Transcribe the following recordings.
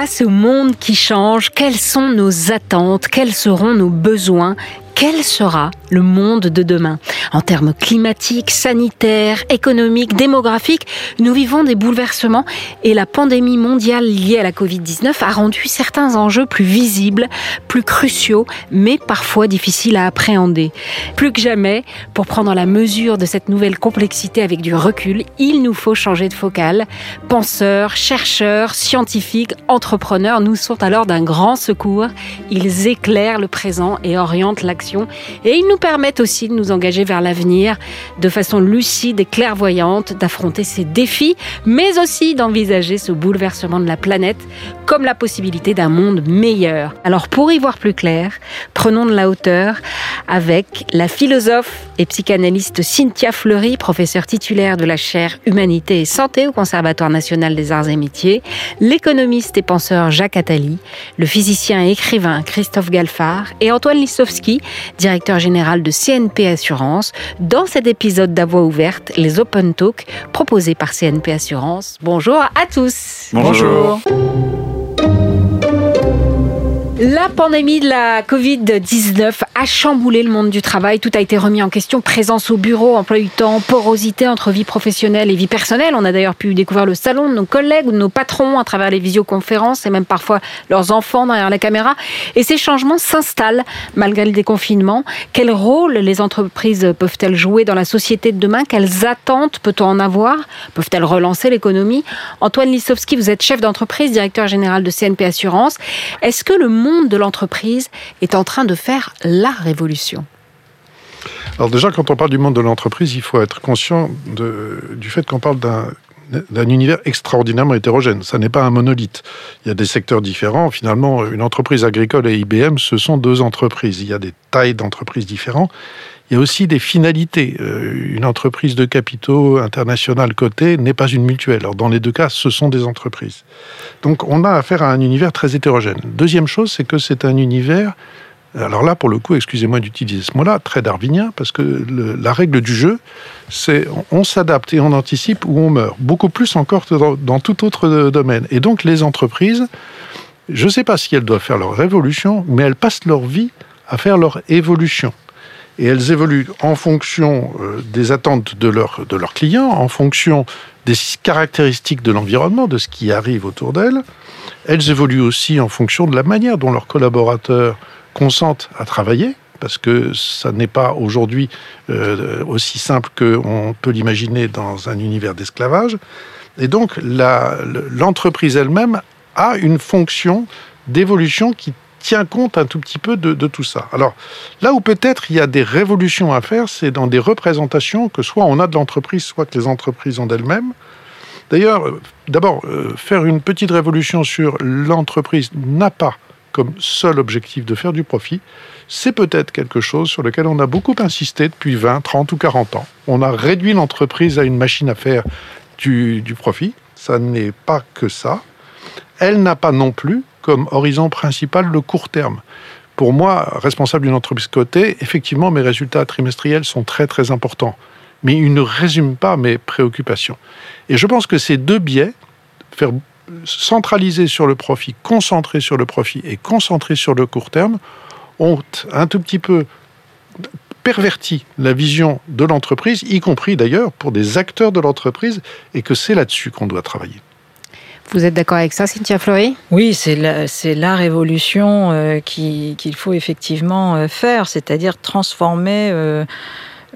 Face au monde qui change, quelles sont nos attentes Quels seront nos besoins quel sera le monde de demain? En termes climatiques, sanitaires, économiques, démographiques, nous vivons des bouleversements et la pandémie mondiale liée à la Covid-19 a rendu certains enjeux plus visibles, plus cruciaux, mais parfois difficiles à appréhender. Plus que jamais, pour prendre la mesure de cette nouvelle complexité avec du recul, il nous faut changer de focale. Penseurs, chercheurs, scientifiques, entrepreneurs nous sont alors d'un grand secours. Ils éclairent le présent et orientent l'action et ils nous permettent aussi de nous engager vers l'avenir de façon lucide et clairvoyante, d'affronter ces défis, mais aussi d'envisager ce bouleversement de la planète comme la possibilité d'un monde meilleur. Alors pour y voir plus clair, prenons de la hauteur avec la philosophe et psychanalyste Cynthia Fleury, professeure titulaire de la chaire Humanité et Santé au Conservatoire national des arts et métiers, l'économiste et penseur Jacques Attali, le physicien et écrivain Christophe Galfard et Antoine Lissowski, directeur général de CNP Assurance, dans cet épisode d'Avoix ouverte, les Open Talk proposés par CNP Assurance. Bonjour à tous. Bonjour. La pandémie de la Covid-19 a chamboulé le monde du travail. Tout a été remis en question. Présence au bureau, emploi du temps, porosité entre vie professionnelle et vie personnelle. On a d'ailleurs pu découvrir le salon de nos collègues ou de nos patrons à travers les visioconférences et même parfois leurs enfants derrière la caméra. Et ces changements s'installent malgré le déconfinement. Quel rôle les entreprises peuvent-elles jouer dans la société de demain? Quelles attentes peut-on en avoir? Peuvent-elles relancer l'économie? Antoine Lissowski, vous êtes chef d'entreprise, directeur général de CNP Assurance. Est-ce que le monde de l'entreprise est en train de faire la révolution alors déjà, quand on parle du monde de l'entreprise, il faut être conscient du fait qu'on parle d'un d'un univers extraordinairement hétérogène. Ça n'est pas un monolithe. Il y a des secteurs différents. Finalement, une entreprise agricole et IBM, ce sont deux entreprises. Il y a des tailles d'entreprises différentes. Il y a aussi des finalités. Euh, une entreprise de capitaux internationale cotée n'est pas une mutuelle. Alors dans les deux cas, ce sont des entreprises. Donc on a affaire à un univers très hétérogène. Deuxième chose, c'est que c'est un univers alors là, pour le coup, excusez-moi d'utiliser ce mot-là, très darwinien, parce que la règle du jeu, c'est on s'adapte et on anticipe ou on meurt. Beaucoup plus encore que dans, dans tout autre domaine. Et donc les entreprises, je ne sais pas si elles doivent faire leur révolution, mais elles passent leur vie à faire leur évolution et elles évoluent en fonction euh, des attentes de, leur, de leurs clients, en fonction des caractéristiques de l'environnement, de ce qui arrive autour d'elles. Elles évoluent aussi en fonction de la manière dont leurs collaborateurs consentent à travailler, parce que ça n'est pas aujourd'hui euh, aussi simple qu'on peut l'imaginer dans un univers d'esclavage. Et donc l'entreprise elle-même a une fonction d'évolution qui tient compte un tout petit peu de, tout ça. Alors, là où peut-être il y a des révolutions à faire, c'est dans des représentations que soit on a de l'entreprise, soit que les entreprises ont d'elles-mêmes. D'ailleurs, euh, d'abord, euh, faire une petite révolution sur l'entreprise n'a pas comme seul objectif de faire du profit, c'est peut-être quelque chose sur lequel on a beaucoup insisté depuis 20, 30 ou 40 ans. On a réduit l'entreprise à une machine à faire du, profit. Ça n'est pas que ça. Elle n'a pas non plus comme horizon principal le court terme. Pour moi, responsable d'une entreprise cotée, effectivement, mes résultats trimestriels sont très très importants, mais ils ne résument pas mes préoccupations. Et je pense que ces deux biais, faire centraliser sur le profit, concentrer sur le profit et concentrer sur le court terme, ont un tout petit peu perverti la vision de l'entreprise, y compris d'ailleurs pour des acteurs de l'entreprise, et que c'est là-dessus qu'on doit travailler. Vous êtes d'accord avec ça, Cynthia Fleury? Oui, c'est la, la, révolution euh, qu'il faut effectivement euh, faire, c'est-à-dire transformer euh,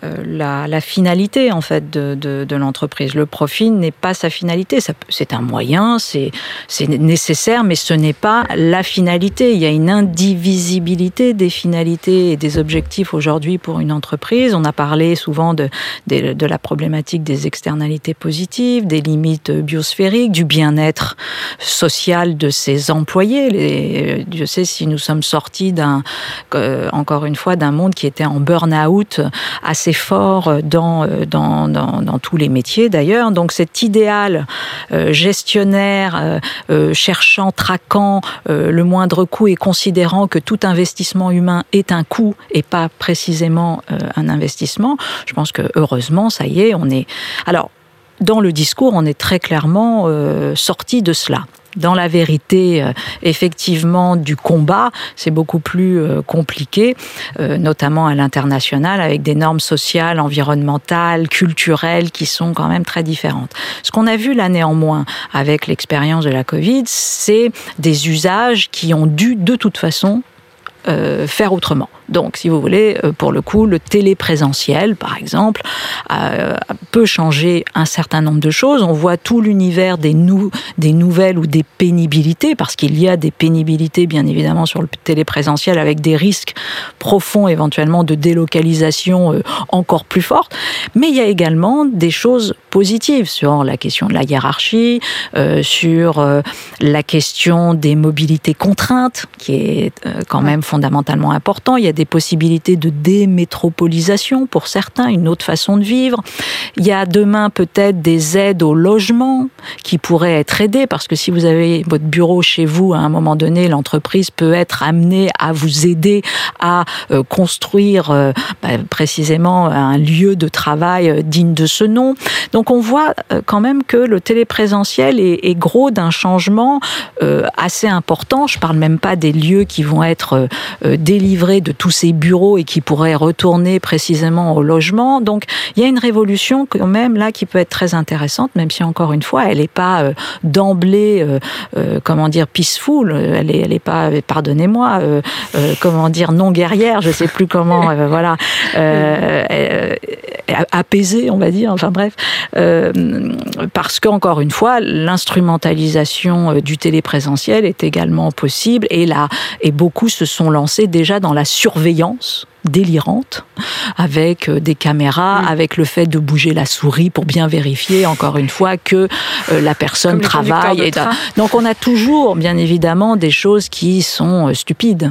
euh, la, finalité en fait de, l'entreprise. Le profit n'est pas sa finalité. C'est un moyen, c'est nécessaire, mais ce n'est pas la finalité. Il y a une indivisibilité des finalités et des objectifs aujourd'hui pour une entreprise. On a parlé souvent de, de, la problématique des externalités positives, des limites biosphériques, du bien-être social de ses employés. je sais si nous sommes sortis d'un, encore une fois, d'un monde qui était en burn-out assez fort euh, dans, euh, dans, dans, tous les métiers d'ailleurs. Donc cet idéal euh, gestionnaire, cherchant, traquant le moindre coût et considérant que tout investissement humain est un coût et pas précisément un investissement, je pense que heureusement, ça y est, on est... Alors, dans le discours, on est très clairement sorti de cela. Dans la vérité, euh, effectivement, du combat, c'est beaucoup plus euh, compliqué, euh, notamment à l'international, avec des normes sociales, environnementales, culturelles qui sont quand même très différentes. Ce qu'on a vu là néanmoins avec l'expérience de la Covid, c'est des usages qui ont dû de toute façon faire autrement. Donc, si vous voulez, euh, pour le coup, le téléprésentiel, par exemple, euh, peut changer un certain nombre de choses. On voit tout l'univers des, des nouvelles ou des pénibilités, parce qu'il y a des pénibilités, bien évidemment, sur le téléprésentiel, avec des risques profonds, éventuellement, de délocalisation euh, encore plus forte. Mais il y a également des choses positives sur la question de la hiérarchie, sur la question des mobilités contraintes, qui est quand même fondamentalement important. Il y a des possibilités de démétropolisation pour certains, une autre façon de vivre. Il y a demain peut-être des aides au logement qui pourraient être aidées parce que si vous avez votre bureau chez vous, à un moment donné, l'entreprise peut être amenée à vous aider à euh, construire euh, bah, précisément un lieu de travail euh, digne de ce nom. Donc on voit quand même que le téléprésentiel est, gros d'un changement assez important. Je parle même pas des lieux qui vont être délivrés de tous ces bureaux et qui pourraient retourner précisément au logement. Donc il y a une révolution quand même là qui peut être très intéressante, même si encore une fois elle n'est pas euh, d'emblée, euh, euh, comment dire, peaceful. Elle est, elle est pas, pardonnez-moi, comment dire, non guerrière. Je sais plus comment, voilà, apaisée, on va dire. Enfin bref, parce qu'encore une fois, l'instrumentalisation du téléprésentiel est également possible et là, et beaucoup se sont lancés déjà dans la surveillance délirante, avec euh, des caméras, avec le fait de bouger la souris pour bien vérifier, encore une fois, que euh, la personne travaille. Et donc on a toujours, bien évidemment, des choses qui sont euh, stupides.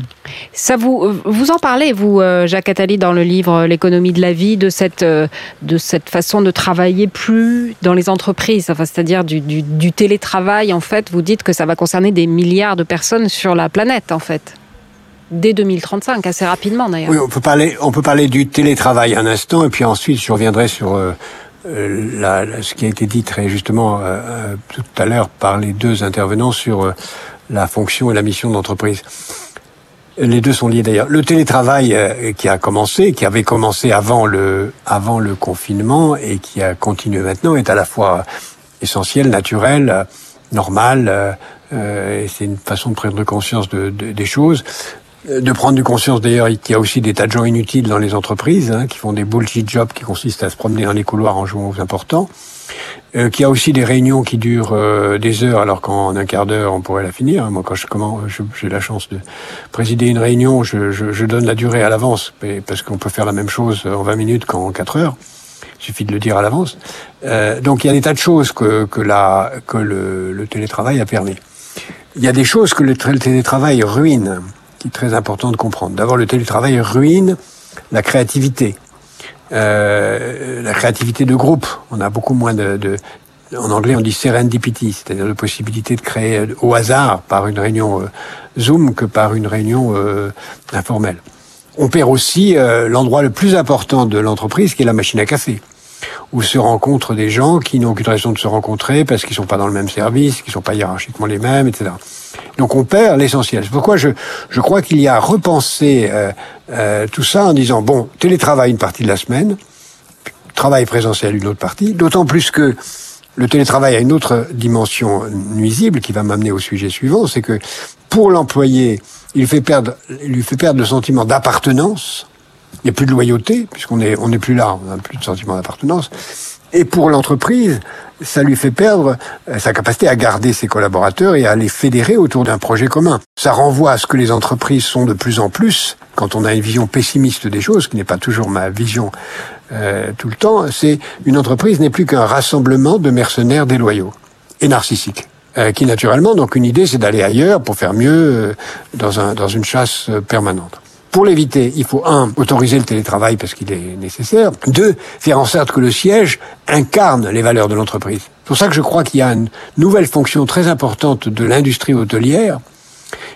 Ça vous, vous en parlez, vous, Jacques Attali, dans le livre L'économie de la vie, de cette, de cette façon de travailler plus dans les entreprises, enfin, c'est-à-dire du, du, du télétravail, en fait, vous dites que ça va concerner des milliards de personnes sur la planète, en fait dès 2035, assez rapidement d'ailleurs. Oui, on peut parler, on peut parler du télétravail un instant, et puis ensuite je reviendrai sur euh, euh, la, ce qui a été dit très justement euh, tout à l'heure par les deux intervenants sur la fonction et la mission d'entreprise. Les deux sont liés d'ailleurs. Le télétravail qui a commencé, qui avait commencé avant le avant le confinement et qui a continué maintenant, est à la fois essentiel, naturel, normal. Euh, c'est une façon de prendre conscience de, de, des choses de prendre du conscience d'ailleurs qu'il y a aussi des tas de gens inutiles dans les entreprises hein, qui font des bullshit jobs qui consistent à se promener dans les couloirs en jouant aux importants. Euh, qu'il y a aussi des réunions qui durent euh, des heures alors qu'en un quart d'heure on pourrait la finir. Moi quand je comment j'ai la chance de présider une réunion, je, je, je donne la durée à l'avance parce qu'on peut faire la même chose en 20 minutes qu'en 4 heures. Il suffit de le dire à l'avance. Euh, donc il y a des tas de choses que, que, la, que le télétravail a permis. Il y a des choses que le télétravail ruine qui très important de comprendre. D'abord, le télétravail ruine la créativité. Euh, la créativité de groupe. On a beaucoup moins de, de en anglais on dit serendipity, c'est-à-dire la possibilité de créer au hasard par une réunion euh, Zoom que par une réunion euh, informelle. On perd aussi euh, l'endroit le plus important de l'entreprise qui est la machine à café où se rencontrent des gens qui n'ont aucune raison de se rencontrer parce qu'ils sont pas dans le même service, qu'ils sont pas hiérarchiquement les mêmes, etc. Donc on perd l'essentiel. C'est pourquoi je, je crois qu'il y a à repenser euh, euh, tout ça en disant, bon, télétravail une partie de la semaine, travail présentiel une autre partie, d'autant plus que le télétravail a une autre dimension nuisible qui va m'amener au sujet suivant, c'est que pour l'employé, il, fait perdre, il lui fait perdre le sentiment d'appartenance, il n'y a plus de loyauté, puisqu'on n'est on est plus là, on n'a plus de sentiment d'appartenance. Et pour l'entreprise, ça lui fait perdre euh, sa capacité à garder ses collaborateurs et à les fédérer autour d'un projet commun. Ça renvoie à ce que les entreprises sont de plus en plus, quand on a une vision pessimiste des choses, qui n'est pas toujours ma vision euh, tout le temps, c'est une entreprise n'est plus qu'un rassemblement de mercenaires déloyaux et narcissiques. Euh, qui naturellement, donc une idée, c'est d'aller ailleurs pour faire mieux euh, dans, un, dans une chasse permanente. Pour l'éviter, il faut, un, autoriser le télétravail parce qu'il est nécessaire. Deux, faire en sorte que le siège incarne les valeurs de l'entreprise. C'est pour ça que je crois qu'il y a une nouvelle fonction très importante de l'industrie hôtelière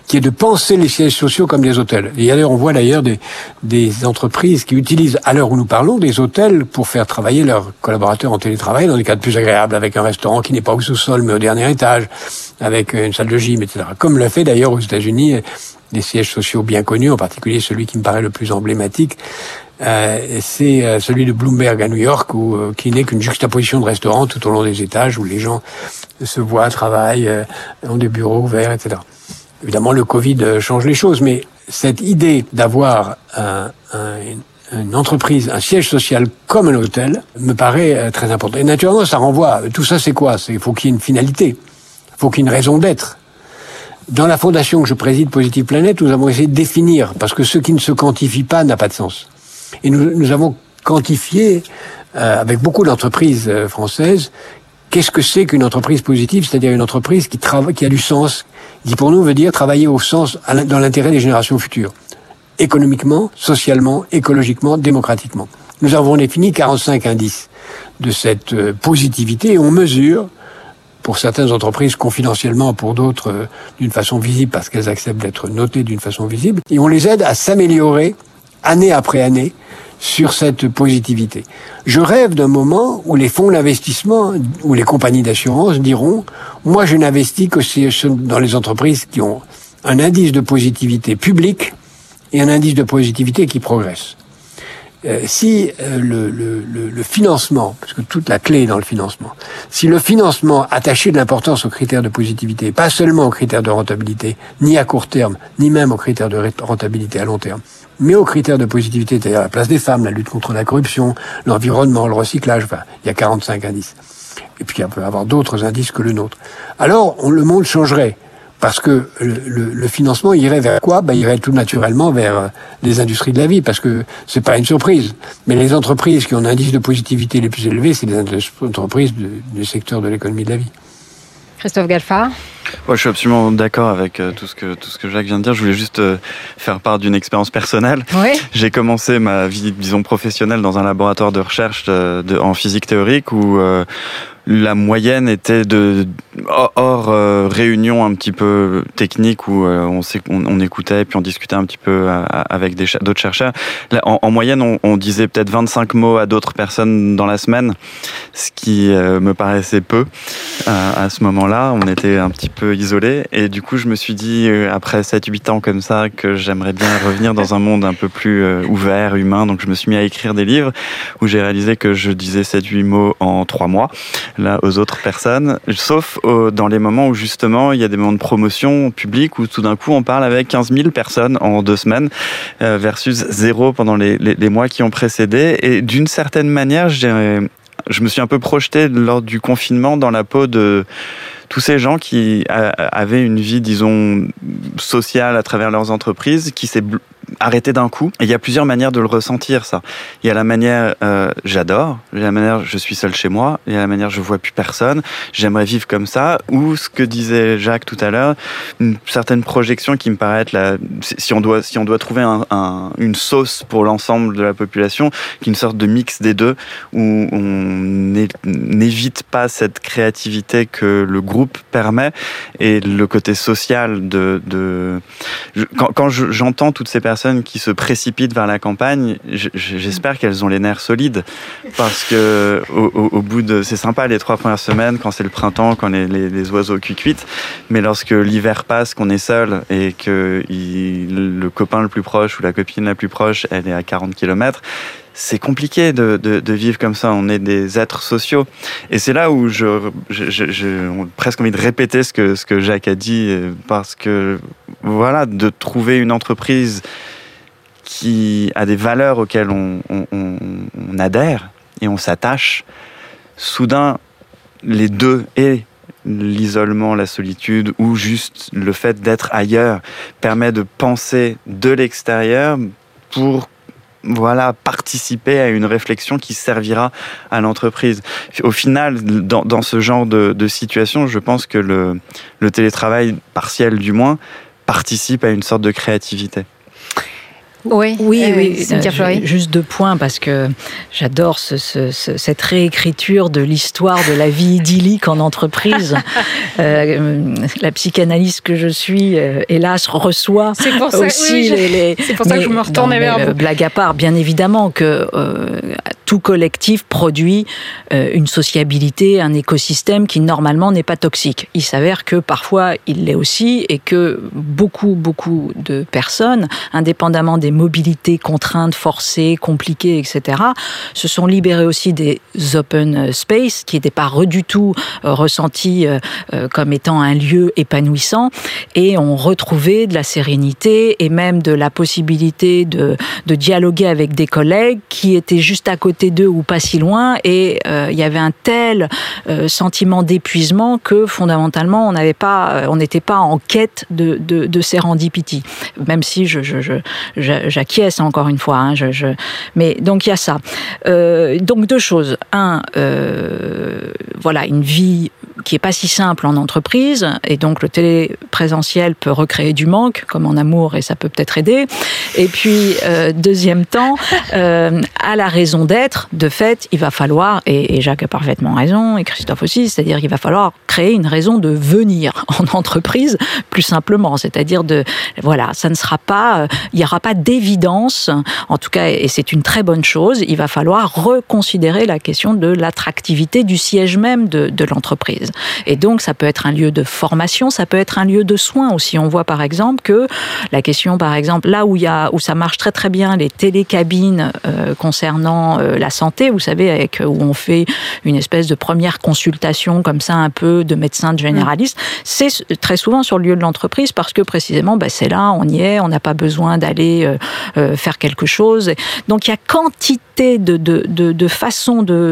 qui est de penser les sièges sociaux comme des hôtels. Et d'ailleurs, on voit d'ailleurs des, des entreprises qui utilisent, à l'heure où nous parlons, des hôtels pour faire travailler leurs collaborateurs en télétravail dans des cadres plus agréables, avec un restaurant qui n'est pas au sous-sol, mais au dernier étage, avec une salle de gym, etc. Comme l'a fait d'ailleurs aux États-Unis des sièges sociaux bien connus, en particulier celui qui me paraît le plus emblématique, euh, c'est euh, celui de Bloomberg à New York, où, euh, qui n'est qu'une juxtaposition de restaurants tout au long des étages, où les gens se voient, travaillent, ont des bureaux ouverts, etc. Évidemment, le Covid change les choses, mais cette idée d'avoir un, un, une entreprise, un siège social comme un hôtel, me paraît très important. Et naturellement, ça renvoie. Tout ça, c'est quoi? Il faut qu'il y ait une finalité. Faut qu'il y ait une raison d'être. Dans la fondation que je préside, Positive Planète, nous avons essayé de définir, parce que ce qui ne se quantifie pas n'a pas de sens. Et nous, nous avons quantifié, euh, avec beaucoup d'entreprises euh, françaises, qu'est-ce que c'est qu'une entreprise positive, c'est-à-dire une entreprise qui, travaille, qui a du sens, qui pour nous veut dire travailler au sens, dans l'intérêt des générations futures, économiquement, socialement, écologiquement, démocratiquement. Nous avons défini 45 indices de cette euh, positivité et on mesure pour certaines entreprises confidentiellement, pour d'autres euh, d'une façon visible parce qu'elles acceptent d'être notées d'une façon visible, et on les aide à s'améliorer année après année sur cette positivité. Je rêve d'un moment où les fonds d'investissement ou les compagnies d'assurance diront moi je n'investis que dans les entreprises qui ont un indice de positivité public et un indice de positivité qui progresse. Euh, si euh, le, financement, parce que toute la clé est dans le financement, si le financement attaché de l'importance aux critères de positivité, pas seulement aux critères de rentabilité, ni à court terme, ni même aux critères de rentabilité à long terme, mais aux critères de positivité, c'est-à-dire la place des femmes, la lutte contre la corruption, l'environnement, le recyclage, enfin, il y a 45 indices. Et puis il peut avoir d'autres indices que le nôtre. Alors, on, le monde changerait. Parce que le, le, financement irait vers quoi? Ben, Il irait tout naturellement vers euh, les industries de la vie, parce que c'est pas une surprise. Mais les entreprises qui ont un indice de positivité les plus élevés, c'est les entreprises du secteur de l'économie de la vie. Christophe Galfard je suis absolument d'accord avec euh, tout ce que tout ce que Jacques vient de dire. Je voulais juste euh, faire part d'une expérience personnelle. J'ai commencé ma vie, disons professionnelle, dans un laboratoire de recherche de, en physique théorique où la moyenne était de hors euh, réunion un petit peu technique où euh, on, on, écoutait puis on discutait un petit peu euh, avec d'autres chercheurs. en, moyenne, on, disait peut-être 25 mots à d'autres personnes dans la semaine, ce qui me paraissait peu à ce moment-là. On était un petit peu isolés et du coup, je me suis dit après 7-8 ans comme ça que j'aimerais bien revenir dans un monde un peu plus ouvert, humain. Donc, je me suis mis à écrire des livres où j'ai réalisé que je disais 7-8 mots en 3 mois là aux autres personnes, sauf dans les moments où justement il y a des moments de promotion publique où tout d'un coup on parle avec 15 000 personnes en deux semaines euh, versus zéro pendant les, les, mois qui ont précédé. Et d'une certaine manière, je me suis un peu projeté lors du confinement dans la peau de tous ces gens qui euh, avaient une vie, disons, sociale à travers leurs entreprises, qui s'est arrêté d'un coup. Et il y a plusieurs manières de le ressentir, ça. Il y a la manière euh, j'adore, il y a la manière je suis seul chez moi, il y a la manière je vois plus personne, j'aimerais vivre comme ça, ou ce que disait Jacques tout à l'heure, une certaine projection qui me paraît être si on doit, si on doit trouver un, un, une sauce pour l'ensemble de la population, qui est une sorte de mix des deux, où on n'évite pas cette créativité que le groupe permet et le côté social de, de quand, quand j'entends toutes ces personnes qui se précipitent vers la campagne, j'espère qu'elles ont les nerfs solides parce que au, bout de, c'est sympa les trois premières semaines quand c'est le printemps, quand les, les, oiseaux cuitent, mais lorsque l'hiver passe, qu'on est seul et que le copain le plus proche ou la copine la plus proche, elle est à 40 km, c'est compliqué de, vivre comme ça. On est des êtres sociaux. Et c'est là où je, j'ai presque envie de répéter ce que, ce que Jacques a dit, parce que, voilà, de trouver une entreprise qui a des valeurs auxquelles on, adhère et on s'attache, soudain, les deux, et l'isolement, la solitude, ou juste le fait d'être ailleurs, permet de penser de l'extérieur pour voilà, participer à une réflexion qui servira à l'entreprise. Au final, dans, ce genre de, situation, je pense que le, le télétravail partiel, du moins, participe à une sorte de créativité. Oui, oui, euh, oui. Cynthia Juste deux points parce que j'adore cette réécriture de l'histoire de la vie idyllique en entreprise. Euh, la psychanalyste que je suis, euh, hélas, reçoit aussi les, C'est pour ça que je me retournais vers vous. Blague à part, bien évidemment que tout collectif produit une sociabilité, un écosystème qui normalement n'est pas toxique. Il s'avère que parfois il l'est aussi et que beaucoup, beaucoup de personnes, indépendamment des mobilités contraintes, forcées, compliquées, etc., se sont libérés aussi des open space qui n'étaient pas du tout euh, ressentis euh, euh, comme étant un lieu épanouissant et ont retrouvé de la sérénité et même de la possibilité de, de dialoguer avec des collègues qui étaient juste à côté d'eux ou pas si loin et il y avait un tel sentiment d'épuisement que fondamentalement on n'avait pas on n'était pas en quête de, de, de même si je, j'acquiesce encore une fois. Hein, je, Mais donc il y a ça. Euh, donc deux choses. Un, euh, voilà, une vie qui est pas si simple en entreprise, et donc le téléprésentiel peut recréer du manque, comme en amour, et ça peut peut-être aider. Et puis, euh, deuxième temps, à la raison d'être, de fait, il va falloir, et, Jacques a parfaitement raison, et Christophe aussi, c'est-à-dire qu'il va falloir créer une raison de venir en entreprise, plus simplement, c'est-à-dire de, voilà, ça ne sera pas, il n'y aura pas d'évidence, en tout cas, et c'est une très bonne chose, il va falloir reconsidérer la question de l'attractivité du siège même de l'entreprise. Et donc, ça peut être un lieu de formation, ça peut être un lieu de soins aussi. On voit par exemple que la question, par exemple, là où, il y a, où ça marche très très bien, les télécabines euh, concernant euh, la santé, vous savez, avec, où on fait une espèce de première consultation comme ça, un peu de médecin de généraliste, c'est très souvent sur le lieu de l'entreprise parce que précisément, bah, c'est là, on y est, on n'a pas besoin d'aller euh, euh, faire quelque chose. Donc il y a quantité de, de, de, de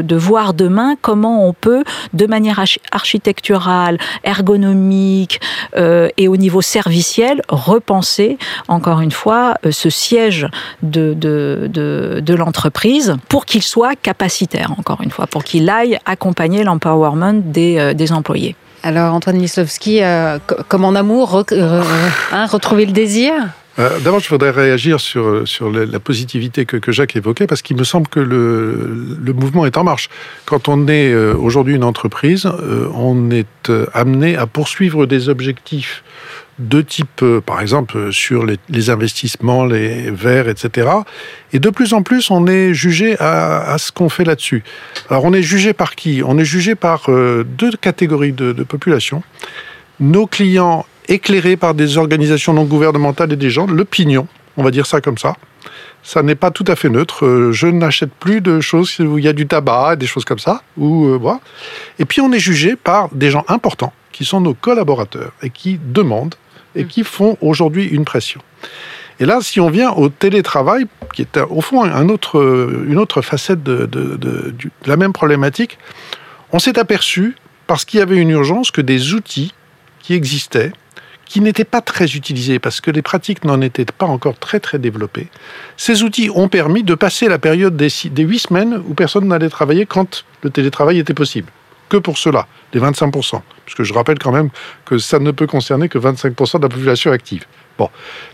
de, voir demain comment on peut, de manière architecturale, ergonomique euh, et au niveau serviciel, repenser encore une fois ce siège de, de, de, de l'entreprise pour qu'il soit capacitaire, encore une fois, pour qu'il aille accompagner l'empowerment des, des employés. Alors Antoine Lisowski, comme en amour, hein, retrouver le désir? Euh, d'abord, je voudrais réagir sur, la positivité que, que Jacques évoquait, parce qu'il me semble que le, mouvement est en marche. Quand on est euh, aujourd'hui une entreprise, euh, on est amené à poursuivre des objectifs de type, par exemple, sur les, investissements, les verts, etc. Et de plus en plus, on est jugé à, à ce qu'on fait là-dessus. Alors, on est jugé par qui? On est jugé par deux catégories de, de population. Nos clients éclairé par des organisations non gouvernementales et des gens, l'opinion, on va dire ça comme ça. Ça n'est pas tout à fait neutre. Euh, je n'achète plus de choses où il y a du tabac, des choses comme ça. Ou, euh, voilà. Et puis on est jugé par des gens importants, qui sont nos collaborateurs, et qui demandent, et qui font aujourd'hui une pression. Et là, si on vient au télétravail, qui est au fond un autre, une autre facette de, de, de, de la même problématique, on s'est aperçu, parce qu'il y avait une urgence, que des outils qui existaient, qui n'étaient pas très utilisés parce que les pratiques n'en étaient pas encore très très développées. Ces outils ont permis de passer la période des, huit semaines où personne n'allait travailler quand le télétravail était possible. Que pour cela, les 25%. Puisque je rappelle quand même que ça ne peut concerner que 25% de la population active. Bon.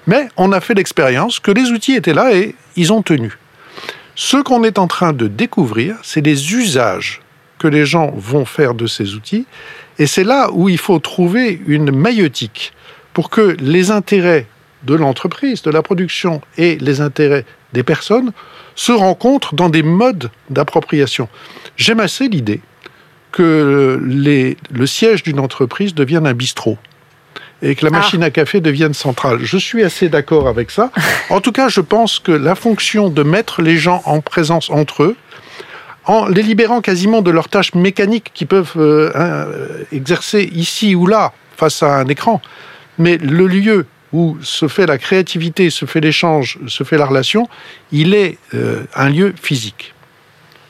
Mais on a fait l'expérience que les outils étaient là et ils ont tenu. Ce qu'on est en train de découvrir, c'est les usages que les gens vont faire de ces outils. Et c'est là où il faut trouver une maïotique pour que les intérêts de l'entreprise, de la production et les intérêts des personnes se rencontrent dans des modes d'appropriation. J'aime assez l'idée que les, le siège d'une entreprise devienne un bistrot et que la ah. machine à café devienne centrale. Je suis assez d'accord avec ça. En tout cas, je pense que la fonction de mettre les gens en présence entre eux, en les libérant quasiment de leurs tâches mécaniques qu'ils peuvent euh, hein, exercer ici ou là face à un écran, mais le lieu où se fait la créativité, se fait l'échange, se fait la relation, il est euh, un lieu physique.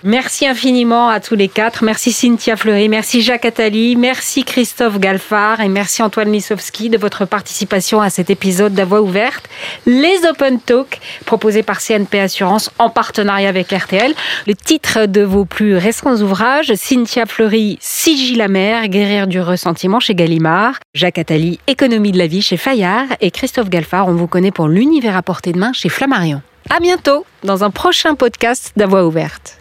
Merci infiniment à tous les quatre. Merci Cynthia Fleury, merci Jacques Attali, merci Christophe Galfard et merci Antoine Lisowski de votre participation à cet épisode d'Avoix ouverte. Les Open Talk proposés par CNP Assurance en partenariat avec RTL. Le titre de vos plus récents ouvrages, Cynthia Fleury, Sigil la mer, guérir du ressentiment chez Gallimard, Jacques Attali, Économie de la vie chez Fayard et Christophe Galfard, on vous connaît pour l'univers à portée de main chez Flammarion. À bientôt dans un prochain podcast d'Avoix ouverte.